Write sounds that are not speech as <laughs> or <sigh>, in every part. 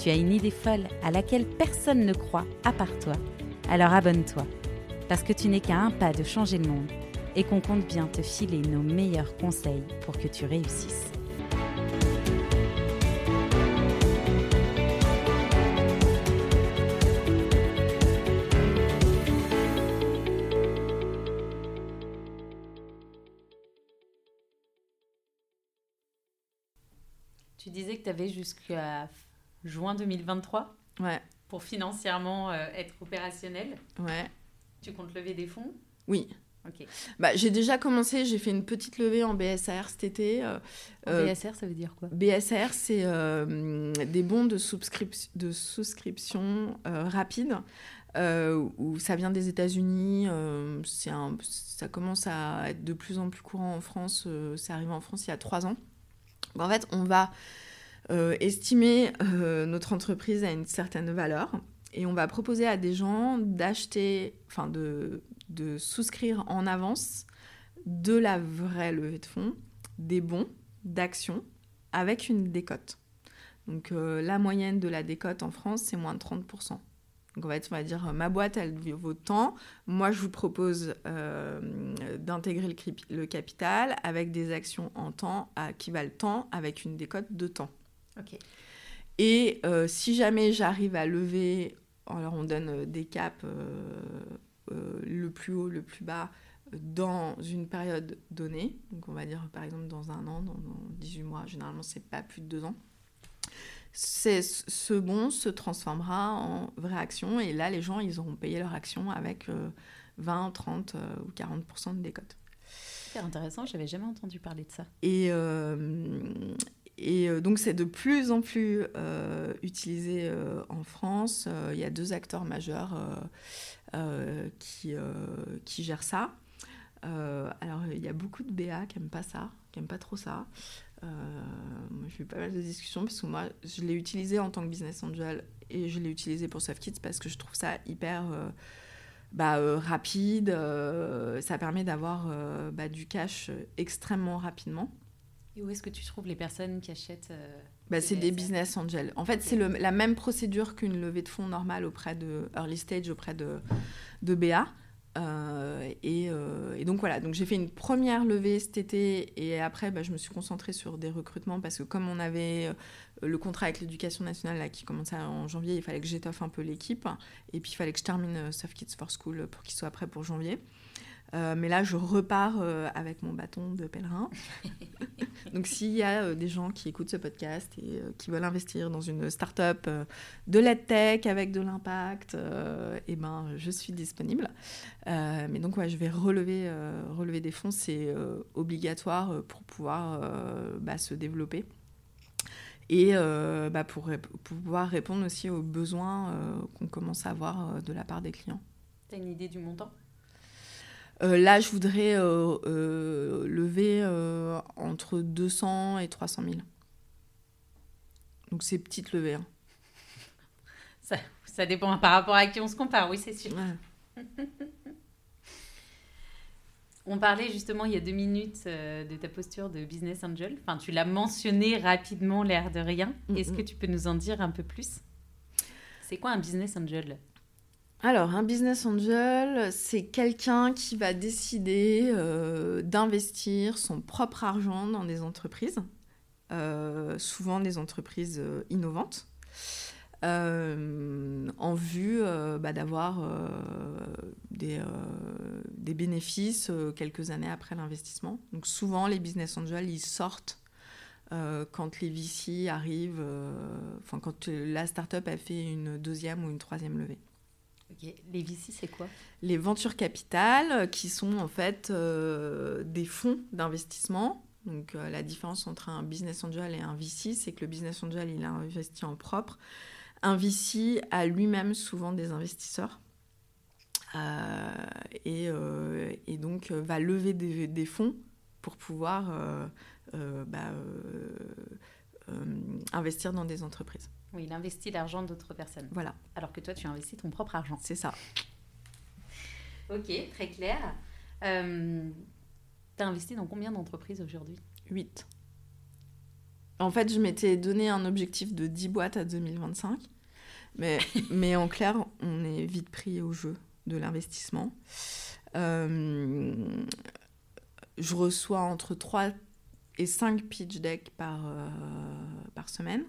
tu as une idée folle à laquelle personne ne croit à part toi, alors abonne-toi, parce que tu n'es qu'à un pas de changer le monde et qu'on compte bien te filer nos meilleurs conseils pour que tu réussisses. Tu disais que tu avais jusqu'à juin 2023 Ouais. pour financièrement euh, être opérationnel. Ouais. Tu comptes lever des fonds? Oui. Ok. Bah, j'ai déjà commencé, j'ai fait une petite levée en BSR cet été. euh, euh, BSR, ça veut dire quoi? BSR, c'est euh, des bons de, souscrip- de souscription rapide, euh, où ça vient des États-Unis. euh, ça commence à être de plus en plus courant en France. euh, c'est arrivé en France il y a trois ans. En fait, on va estimer euh, notre entreprise à une certaine valeur et on va proposer à des gens d'acheter, enfin de, souscrire en avance de la vraie levée de fonds, des bons d'actions avec une décote. Donc euh, la moyenne de la décote en France, c'est moins de 30%. Donc on va dire, euh, ma boîte, elle vaut tant. Moi, je vous propose euh, d'intégrer le capital avec des actions en temps à, qui valent tant avec une décote de temps. Et euh, si jamais j'arrive à lever, alors on donne euh, des caps, euh, le plus haut, le plus bas, dans une période donnée, donc on va dire par exemple dans un an, dans, dans 18 mois, généralement c'est pas plus de deux ans, c'est, ce bon se transformera en vraie action et là les gens ils auront payé leur action avec euh, 20, 30 euh, ou 40% de décote. Super intéressant, j'avais jamais entendu parler de ça. Et, euh, et euh, donc, c'est de plus en plus euh, utilisé euh, en France. Il y a deux acteurs majeurs qui, qui gèrent ça. Alors, il y a beaucoup de BA qui n'aiment pas ça, qui n'aiment pas trop ça. J'ai eu pas mal de discussions parce que moi, je l'ai utilisé en tant que business angel et je l'ai utilisé pour SoftKids parce que je trouve ça hyper bah, rapide. ça permet d'avoir bah, du cash extrêmement rapidement. Et où est-ce que tu trouves les personnes qui achètent euh, Bah, ces c'est des business angels. En fait, c'est la même procédure qu'une levée de fonds normale auprès de early stage, auprès de, de BA. Euh, et, euh, et donc voilà, donc j'ai fait une première levée cet été et après bah, je me suis concentrée sur des recrutements parce que comme on avait euh, le contrat avec l'éducation nationale là, qui commençait en janvier, il fallait que j'étoffe un peu l'équipe et puis il fallait que je termine Soft Kids for School pour qu'il soit prêt pour janvier. Euh, mais là, je repars euh, avec mon bâton de pèlerin. <laughs> Donc, s'il y a euh, des gens qui écoutent ce podcast et qui veulent investir dans une start-up de l'EdTech avec de l'impact, eh ben, je suis disponible. Mais donc, ouais, je vais relever, relever des fonds. C'est obligatoire pour pouvoir bah, se développer. Et bah, pour, pouvoir répondre aussi aux besoins qu'on commence à avoir de la part des clients. T'as une idée du montant? Là, je voudrais euh, euh, lever euh, entre 200 et 300 000. Donc, c'est petite levée. hein. <laughs> ça, ça dépend par rapport à qui on se compare, oui, c'est sûr. Ouais. <laughs> On parlait justement il y a deux minutes euh, de ta posture de business angel. Enfin, tu l'as mentionné rapidement, l'air de rien. Mhm. Est-ce que tu peux nous en dire un peu plus? C'est quoi un business angel? Alors, un business angel, c'est quelqu'un qui va décider euh, d'investir son propre argent dans des entreprises, euh, souvent des entreprises euh, innovantes, en vue bah, d'avoir des, des bénéfices quelques années après l'investissement. Donc souvent, les business angels, ils sortent quand les VC arrivent, enfin quand la startup a fait une deuxième ou une troisième levée. Les VC, c'est quoi? Les ventures capitales, euh, qui sont en fait euh, des fonds d'investissement. Donc euh, la différence entre un business angel et un VC, c'est que le business angel, il a investi en propre. Un VC a lui-même souvent des investisseurs. Et, donc va lever des, des fonds pour pouvoir bah, investir dans des entreprises. Oui, il investit l'argent d'autres personnes. Voilà. Alors que toi, tu investis ton propre argent. C'est ça. Ok, très clair. Euh, tu as investi dans combien d'entreprises aujourd'hui? 8. En fait, je m'étais donné un objectif de 10 boîtes à 2025. Mais, <laughs> mais en clair, on est vite pris au jeu de l'investissement. Euh, je reçois entre 3 et 5 pitch decks par, euh, par semaine.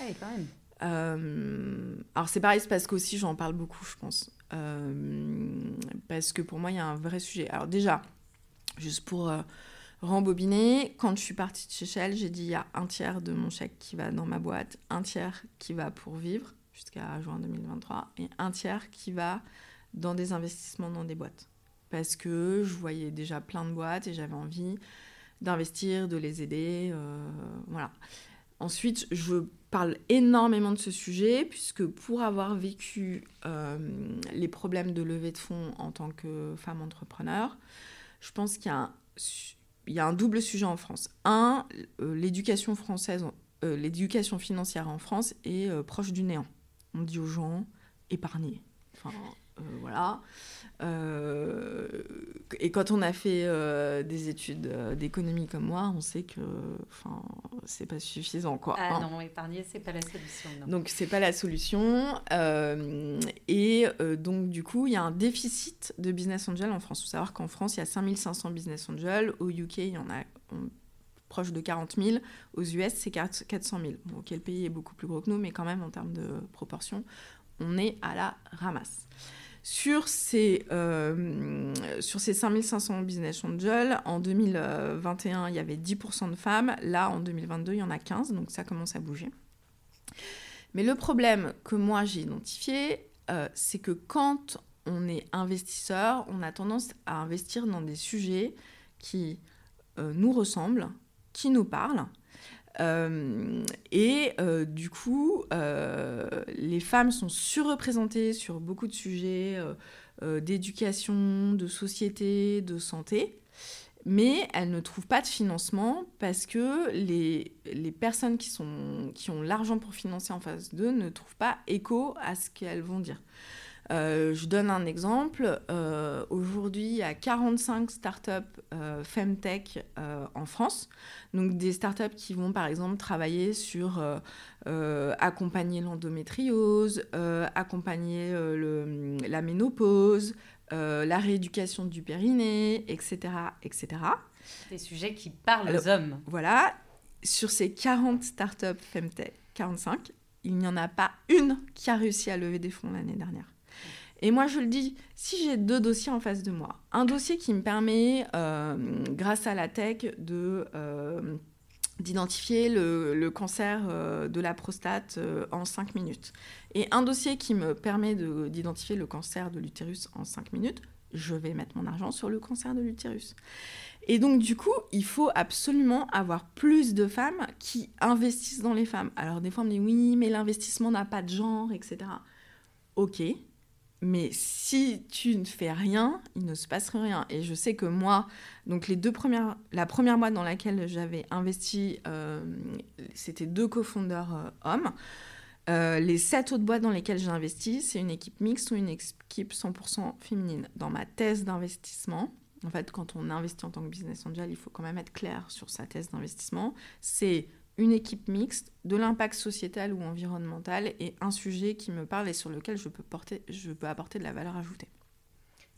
Ah quand même. Euh, alors c'est pareil, c'est parce qu'aussi j'en parle beaucoup, je pense. Euh, parce que pour moi, il y a un vrai sujet. Alors déjà, juste pour euh, rembobiner, quand je suis partie de chez Shell, j'ai dit il y a un tiers de mon chèque qui va dans ma boîte, un tiers qui va pour vivre jusqu'à juin 2023 et un tiers qui va dans des investissements dans des boîtes. Parce que je voyais déjà plein de boîtes et j'avais envie d'investir, de les aider. voilà. Ensuite, je parle énormément de ce sujet, puisque pour avoir vécu euh, les problèmes de levée de fonds en tant que femme entrepreneur, je pense qu'il y, a un, double sujet en France. Un, euh, l'éducation française, euh, l'éducation financière en France est proche du néant. On dit aux gens, épargnez. Enfin, voilà. Et quand on a fait des études d'économie comme moi, on sait que c'est pas suffisant. Quoi. Ah non, épargner, c'est pas la solution. Non. Donc, c'est pas la solution. et donc, du coup, il y a un déficit de business angel en France. Il faut savoir qu'en France, il y a 5500 business angels. Au UK, il y en a proche de 40 000. Aux US, c'est 400 000. Bon, ok, le pays est beaucoup plus gros que nous, mais quand même, en termes de proportion, on est à la ramasse. Sur ces, euh, sur ces 5500 business angels, en 2021, il y avait 10% de femmes. Là, en 2022, il y en a 15, donc ça commence à bouger. Mais le problème que moi j'ai identifié, euh, c'est que quand on est investisseur, on a tendance à investir dans des sujets qui euh, nous ressemblent, qui nous parlent, euh, et euh, du coup, euh, les femmes sont surreprésentées sur beaucoup de sujets d'éducation, de société, de santé, mais elles ne trouvent pas de financement parce que les, les personnes qui, sont, qui ont l'argent pour financer en face d'eux ne trouvent pas écho à ce qu'elles vont dire. Euh, je donne un exemple. Euh, aujourd'hui, il y a 45 startups euh, Femtech en France. Donc, des startups qui vont, par exemple, travailler sur accompagner l'endométriose, accompagner le, la ménopause, la rééducation du périnée, etc. etc. Des sujets qui parlent aux hommes. Voilà. Sur ces 40 startups Femtech, 45, il n'y en a pas une qui a réussi à lever des fonds l'année dernière. Et moi, je le dis, si j'ai deux dossiers en face de moi, un dossier qui me permet, euh, grâce à la tech. Euh, d'identifier le, cancer euh, de la prostate en 5 minutes. Et un dossier qui me permet d'identifier le cancer de l'utérus en 5 minutes, je vais mettre mon argent sur le cancer de l'utérus. Et donc, du coup, il faut absolument avoir plus de femmes qui investissent dans les femmes. Alors, des fois, on me dit oui, mais l'investissement n'a pas de genre, etc. Ok, mais si tu ne fais rien, il ne se passe rien. Et je sais que moi, donc les deux premières, la première boîte dans laquelle j'avais investi, euh, c'était deux cofondeurs euh, hommes. Euh, les sept autres boîtes dans lesquelles j'ai investi, c'est une équipe mixte ou une équipe 100% féminine. Dans ma thèse d'investissement, en fait, quand on investit en tant que business angel, il faut quand même être clair sur sa thèse d'investissement. C'est une équipe mixte, de l'impact sociétal ou environnemental et un sujet qui me parle et sur lequel je peux, porter, je peux apporter de la valeur ajoutée.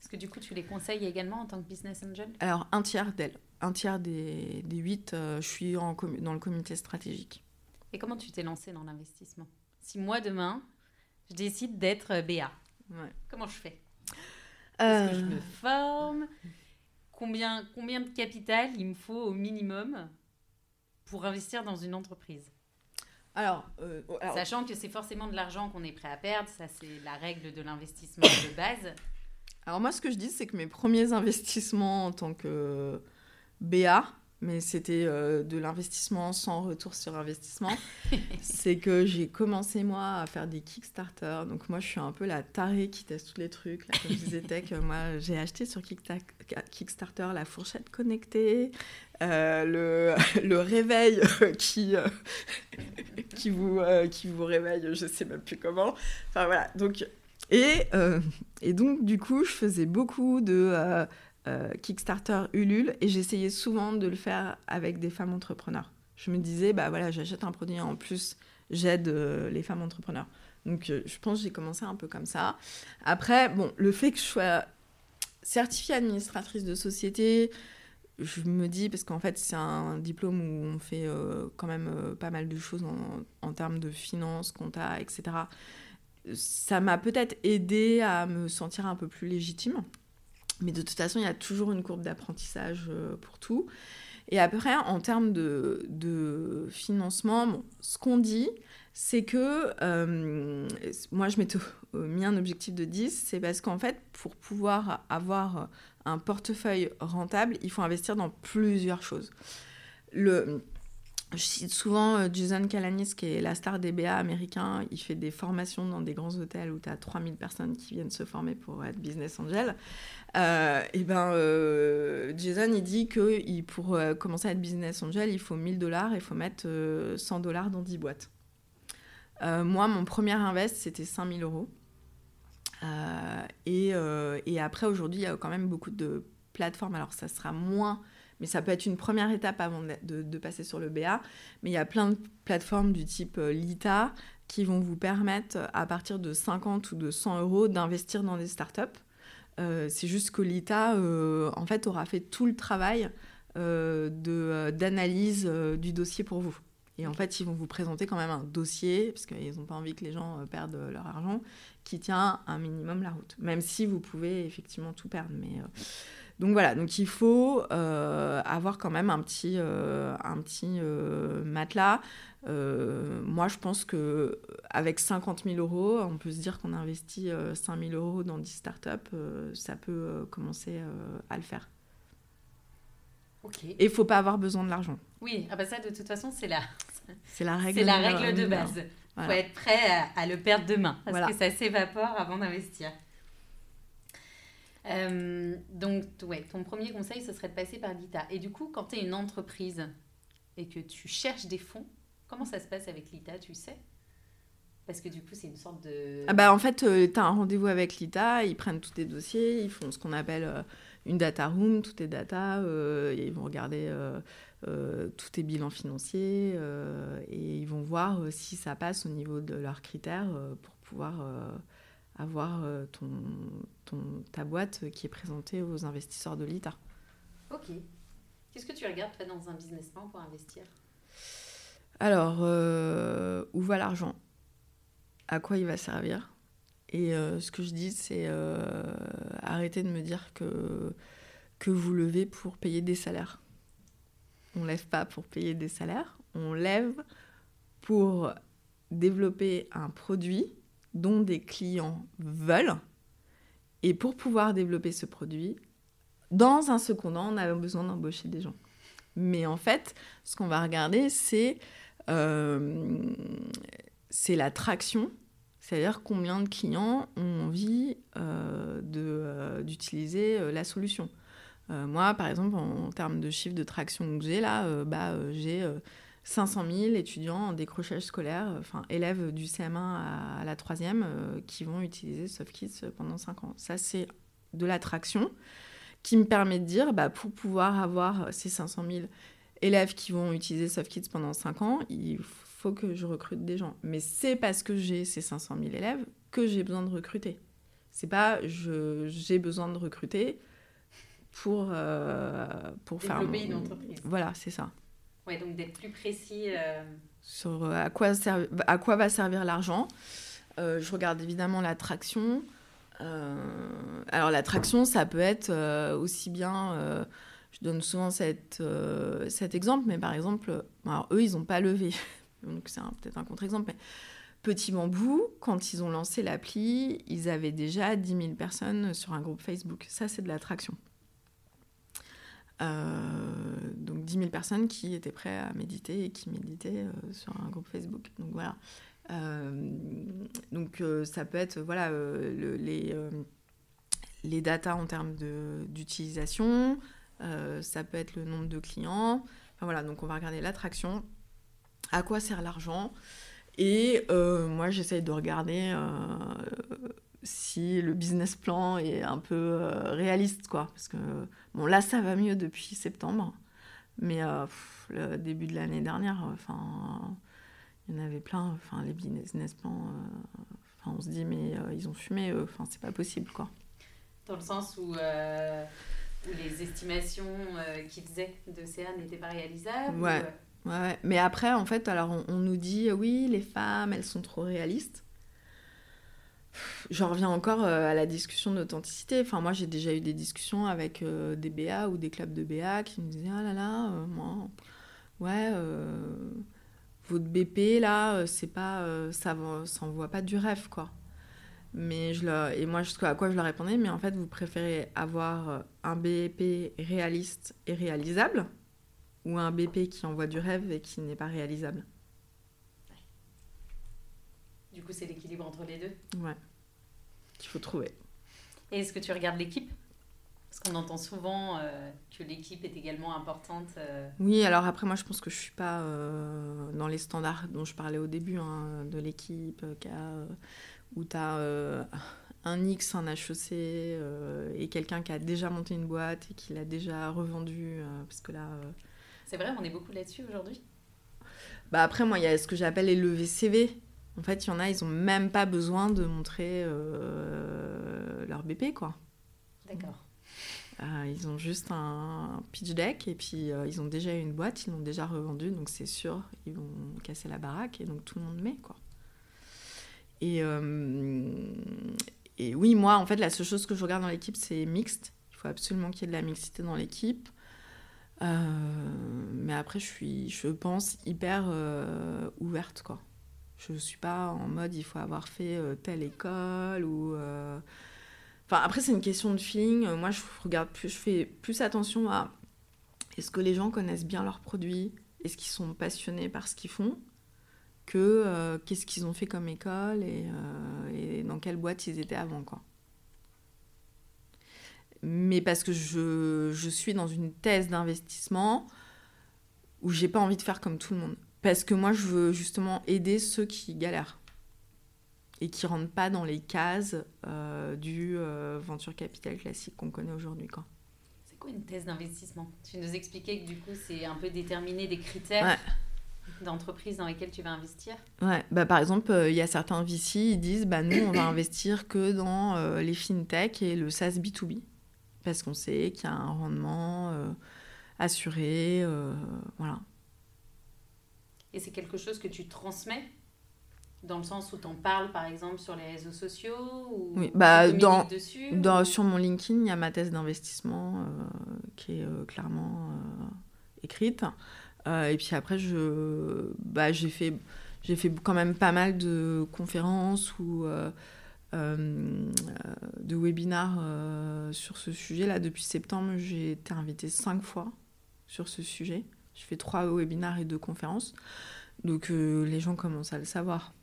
Est-ce que du coup tu les conseilles également en tant que business angel? Alors un tiers d'elles, un tiers des, des huit, euh, je suis en dans le comité stratégique. Et comment tu t'es lancé dans l'investissement? Si moi demain, je décide d'être BA, comment je fais? Est-ce que je me euh. forme? Combien, combien de capital il me faut au minimum? Pour investir dans une entreprise euh, oh, alors, Sachant que c'est forcément de l'argent qu'on est prêt à perdre, ça c'est la règle de l'investissement de base. Alors moi ce que je dis c'est que mes premiers investissements en tant que BA, mais c'était euh, de l'investissement sans retour sur investissement. <laughs> c'est que j'ai commencé moi à faire des Kickstarter. Donc moi je suis un peu la tarée qui teste tous les trucs. Là, comme je disais <laughs> tech, moi j'ai acheté sur Kickstarter la fourchette connectée, euh, le, <laughs> le, réveil qui, euh, qui, vous, qui vous réveille, je sais même plus comment. Enfin voilà. Donc, et, et donc du coup je faisais beaucoup de euh, Kickstarter, Ulule, et j'essayais souvent de le faire avec des femmes entrepreneurs. Je me disais, bah voilà, j'achète un produit en plus, j'aide euh, les femmes entrepreneurs. Donc euh, je pense que j'ai commencé un peu comme ça. Après, bon, le fait que je sois certifiée administratrice de société, je me dis, parce qu'en fait, c'est un diplôme où on fait quand même pas mal de choses en, en, termes de finances, compta, etc. Ça m'a peut-être aidé à me sentir un peu plus légitime. Mais de toute façon, il y a toujours une courbe d'apprentissage euh, pour tout. Et après, en termes de, financement, ce qu'on dit, c'est que euh, moi, je m'étais mis un objectif de 10, c'est parce qu'en fait, pour pouvoir avoir un portefeuille rentable, il faut investir dans plusieurs choses. Le, je cite souvent euh, Jason Calanis, qui est la star des BA américains. Il fait des formations dans des grands hôtels où tu as 3000 personnes qui viennent se former pour être business angel. Euh, et ben, euh, Jason, il dit que il, pour commencer à être business angel, il faut 1000 dollars et il faut mettre 100 dollars dans 10 boîtes. moi, mon premier invest, c'était 5000 euros. Et, après, aujourd'hui, il y a quand même beaucoup de plateformes. Alors, ça sera moins mais ça peut être une première étape avant de, passer sur le BA. Mais il y a plein de plateformes du type euh, Lita qui vont vous permettre, à partir de 50 ou de 100 euros, d'investir dans des startups. Euh, c'est juste que Lita, euh, en fait, aura fait tout le travail euh, d'analyse du dossier pour vous. Et en fait, ils vont vous présenter quand même un dossier, parce qu'ils n'ont pas envie que les gens perdent leur argent, qui tient un minimum la route. Même si vous pouvez effectivement tout perdre. Mais donc voilà, donc il faut euh, avoir quand même un petit, euh, un petit euh, matelas. moi, je pense que avec 50 000 euros, on peut se dire qu'on investit 5 000 euros dans 10 startups, ça peut commencer à le faire. Et il faut pas avoir besoin de l'argent. Oui, ah bah ça de toute façon c'est la, c'est la règle, c'est la règle de base. Il faut être prêt à, le perdre demain parce que ça s'évapore avant d'investir. Euh, donc, ouais, ton premier conseil, ce serait de passer par l'ITA. Et du coup, quand tu es une entreprise et que tu cherches des fonds, comment ça se passe avec l'ITA, tu sais? Parce que du coup, c'est une sorte de... Ah bah, en fait, euh, tu as un rendez-vous avec l'ITA, ils prennent tous tes dossiers, ils font ce qu'on appelle euh, une data room, toutes tes data, ils vont regarder tous tes bilans financiers et ils vont voir si ça passe au niveau de leurs critères pour pouvoir avoir euh, ton, ton, ta boîte qui est présentée aux investisseurs de l'ITA. Ok. Qu'est-ce que tu regardes toi, dans un business plan pour investir? Alors, euh, où va l'argent? À quoi il va servir? Et euh, ce que je dis, c'est arrêter de me dire que, que vous levez pour payer des salaires. On ne lève pas pour payer des salaires, on lève pour développer un produit dont des clients veulent. Et pour pouvoir développer ce produit, dans un second temps, on a besoin d'embaucher des gens. Mais en fait, ce qu'on va regarder, c'est euh, la traction, c'est-à-dire combien de clients ont envie euh, euh d'utiliser euh, la solution. moi, par exemple, en, en, termes de chiffre de traction que j'ai là, bah, j'ai 500 000 étudiants en décrochage scolaire, enfin élèves du CM1 à, la troisième, euh, qui vont utiliser SoftKids pendant 5 ans. Ça, c'est de l'attraction qui me permet de dire, bah, pour pouvoir avoir ces 500 000 élèves qui vont utiliser SoftKids pendant 5 ans, il faut que je recrute des gens. Mais c'est parce que j'ai ces 500 000 élèves que j'ai besoin de recruter. C'est pas j'ai besoin de recruter pour, euh, pour faire... Développer une entreprise. Voilà, c'est ça. Ouais, donc d'être plus précis. Euh, Sur euh, à quoi, à quoi va servir l'argent. Euh, je regarde évidemment l'attraction. alors l'attraction, ça peut être aussi bien... je donne souvent cette, cet exemple, mais par exemple, alors eux, ils n'ont pas levé. <laughs> donc c'est peut-être un contre-exemple, mais Petit Bambou, quand ils ont lancé l'appli, ils avaient déjà 10 000 personnes sur un groupe Facebook. Ça, c'est de l'attraction. Euh, donc 10 000 personnes qui étaient prêtes à méditer et qui méditaient sur un groupe Facebook. Donc voilà. donc ça peut être voilà, les, les datas en termes d'utilisation, ça peut être le nombre de clients. Enfin, voilà, donc on va regarder l'attraction, à quoi sert l'argent? Et moi, j'essaye de regarder si le business plan est un peu euh, réaliste, quoi. Parce que, bon, là, ça va mieux depuis septembre. Mais euh, le début de l'année dernière, enfin, il y en avait plein. Enfin, les business plans, euh, enfin, on se dit, mais ils ont fumé, enfin, c'est pas possible, quoi. Dans le sens où, les estimations qu'ils faisaient de CA n'étaient pas réalisables ouais. ouais. Mais après, en fait, alors, on, on nous dit, oui, les femmes, elles sont trop réalistes j'en reviens encore euh, à la discussion d'authenticité. Enfin, moi, j'ai déjà eu des discussions avec euh, des BA ou des clubs de BA qui me disaient Ah là là, euh, moi, ouais, votre BP, là, c'est pas, ça s'envoie pas du rêve, quoi. Mais je. Et moi, à quoi je leur répondais Mais en fait, vous préférez avoir un BP réaliste et réalisable ou un BP qui envoie du rêve et qui n'est pas réalisable? Du coup, c'est l'équilibre entre les deux Ouais, qu'il faut trouver. Et est-ce que tu regardes l'équipe? Parce qu'on entend souvent euh, que l'équipe est également importante. Euh. Oui, alors après, moi, je pense que je ne suis pas euh, dans les standards dont je parlais au début, hein, de l'équipe, où tu as un X, un HEC, et quelqu'un qui a déjà monté une boîte et qui l'a déjà revendu. parce que là. C'est vrai, on est beaucoup là-dessus aujourd'hui? Bah après, moi, il y a ce que j'appelle les levées CV. En fait, il y en a, ils ont même pas besoin de montrer euh, leur BP, quoi. D'accord. Euh, ils ont juste un pitch deck et puis euh, ils ont déjà une boîte, ils l'ont déjà revendue, donc c'est sûr, ils vont casser la baraque et donc tout le monde met, quoi. Et, et oui, moi, en fait, la seule chose que je regarde dans l'équipe, c'est mixte. Il faut absolument qu'il y ait de la mixité dans l'équipe. mais après, je suis, je pense, hyper ouverte, quoi. Je ne suis pas en mode il faut avoir fait euh, telle école ou. Euh, enfin, après, c'est une question de feeling. Moi, je regarde plus, je fais plus attention à est-ce que les gens connaissent bien leurs produits? Est-ce qu'ils sont passionnés par ce qu'ils font? Que euh, qu'est-ce qu'ils ont fait comme école et, et, dans quelle boîte ils étaient avant, quoi. Mais parce que je, je suis dans une thèse d'investissement où j'ai pas envie de faire comme tout le monde. Parce que moi, je veux justement aider ceux qui galèrent et qui rentrent pas dans les cases euh, du euh, venture capital classique qu'on connaît aujourd'hui. C'est quoi une thèse d'investissement? Tu nous expliquais que du coup, c'est un peu déterminer des critères d'entreprise dans lesquelles tu vas investir? Ouais, bah, par exemple, euh, il y a certains VC, ils disent bah, nous, on va investir que dans les fintech et le SaaS B2B. Parce qu'on sait qu'il y a un rendement assuré. voilà. Et c'est quelque chose que tu transmets dans le sens où tu en parles par exemple sur les réseaux sociaux ou Oui, bah, dans, dessus, dans sur mon LinkedIn, il y a ma thèse d'investissement euh, qui est euh, clairement euh, écrite. et puis après, je, bah, j'ai, fait, j'ai fait quand même pas mal de conférences ou de webinars sur ce sujet. Là, depuis septembre, j'ai été invitée cinq fois sur ce sujet. Je fais trois webinaires et deux conférences. Donc euh, les gens commencent à le savoir.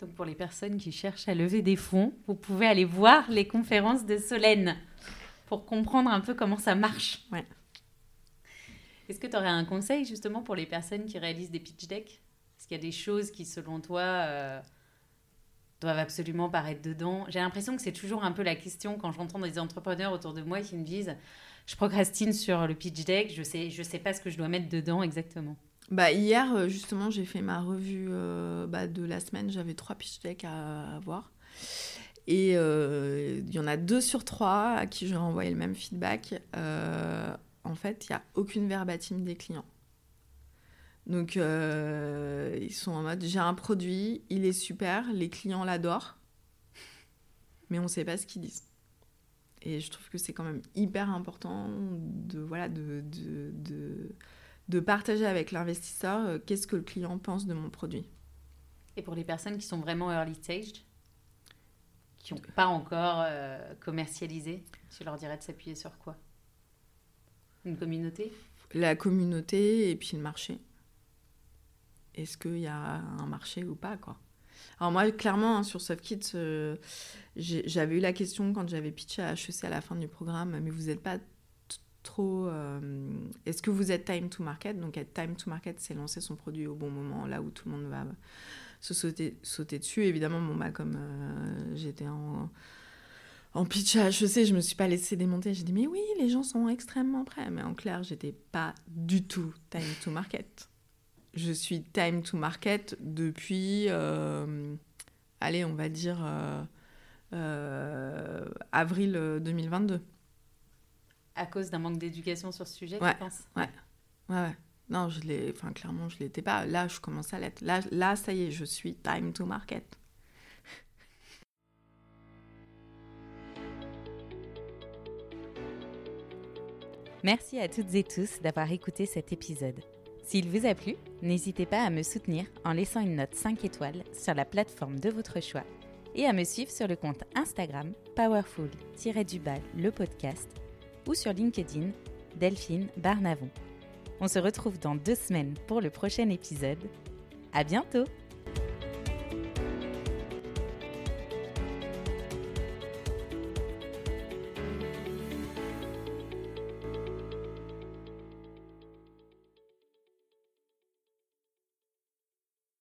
Donc pour les personnes qui cherchent à lever des fonds, vous pouvez aller voir les conférences de Solène pour comprendre un peu comment ça marche. Ouais. Est-ce que tu aurais un conseil justement pour les personnes qui réalisent des pitch decks? Est-ce qu'il y a des choses qui, selon toi, euh, doivent absolument paraître dedans? J'ai l'impression que c'est toujours un peu la question quand j'entends des entrepreneurs autour de moi qui me disent je procrastine sur le pitch deck, je sais, je sais pas ce que je dois mettre dedans exactement. Bah, hier, euh, justement, j'ai fait ma revue euh, bah, de la semaine. J'avais trois pitch decks à, voir. Et euh, il y en a deux sur trois à qui je renvoyé le même feedback. en fait, il n'y a aucune verbatim des clients. Donc, ils sont en mode j'ai un produit, il est super, les clients l'adorent, mais on ne sait pas ce qu'ils disent. Et je trouve que c'est quand même hyper important de, voilà, de, de, de, de partager avec l'investisseur euh, qu'est-ce que le client pense de mon produit. Et pour les personnes qui sont vraiment early stage, qui n'ont pas encore euh, commercialisé, tu leur dirais de s'appuyer sur quoi? Une communauté? La communauté et puis le marché. Est-ce qu'il y a un marché ou pas, quoi? Alors moi, clairement, hein, sur SoftKit, euh, j'avais eu la question quand j'avais pitché à HEC à la fin du programme, mais vous n'êtes pas trop... Euh, est-ce que vous êtes time to market? Donc être time to market, c'est lancer son produit au bon moment, là où tout le monde va se sauter, dessus. Évidemment, bon, bah, comme euh, j'étais en, pitch à HEC, je me suis pas laissée démonter. J'ai dit, mais oui, les gens sont extrêmement prêts. Mais en clair, j'étais pas du tout time to market je suis time to market depuis, euh, allez, on va dire euh, euh, avril 2022. À cause d'un manque d'éducation sur ce sujet, tu penses? ouais. ouais, ouais. Non, je l'ai, enfin clairement, je l'étais pas. Là, je commence à l'être. Là, là, ça y est, je suis time to market. Merci à toutes et tous d'avoir écouté cet épisode. S'il vous a plu, n'hésitez pas à me soutenir en laissant une note 5 étoiles sur la plateforme de votre choix et à me suivre sur le compte Instagram powerful-du-bal le podcast ou sur LinkedIn Delphine Barnavon. On se retrouve dans deux semaines pour le prochain épisode. À bientôt!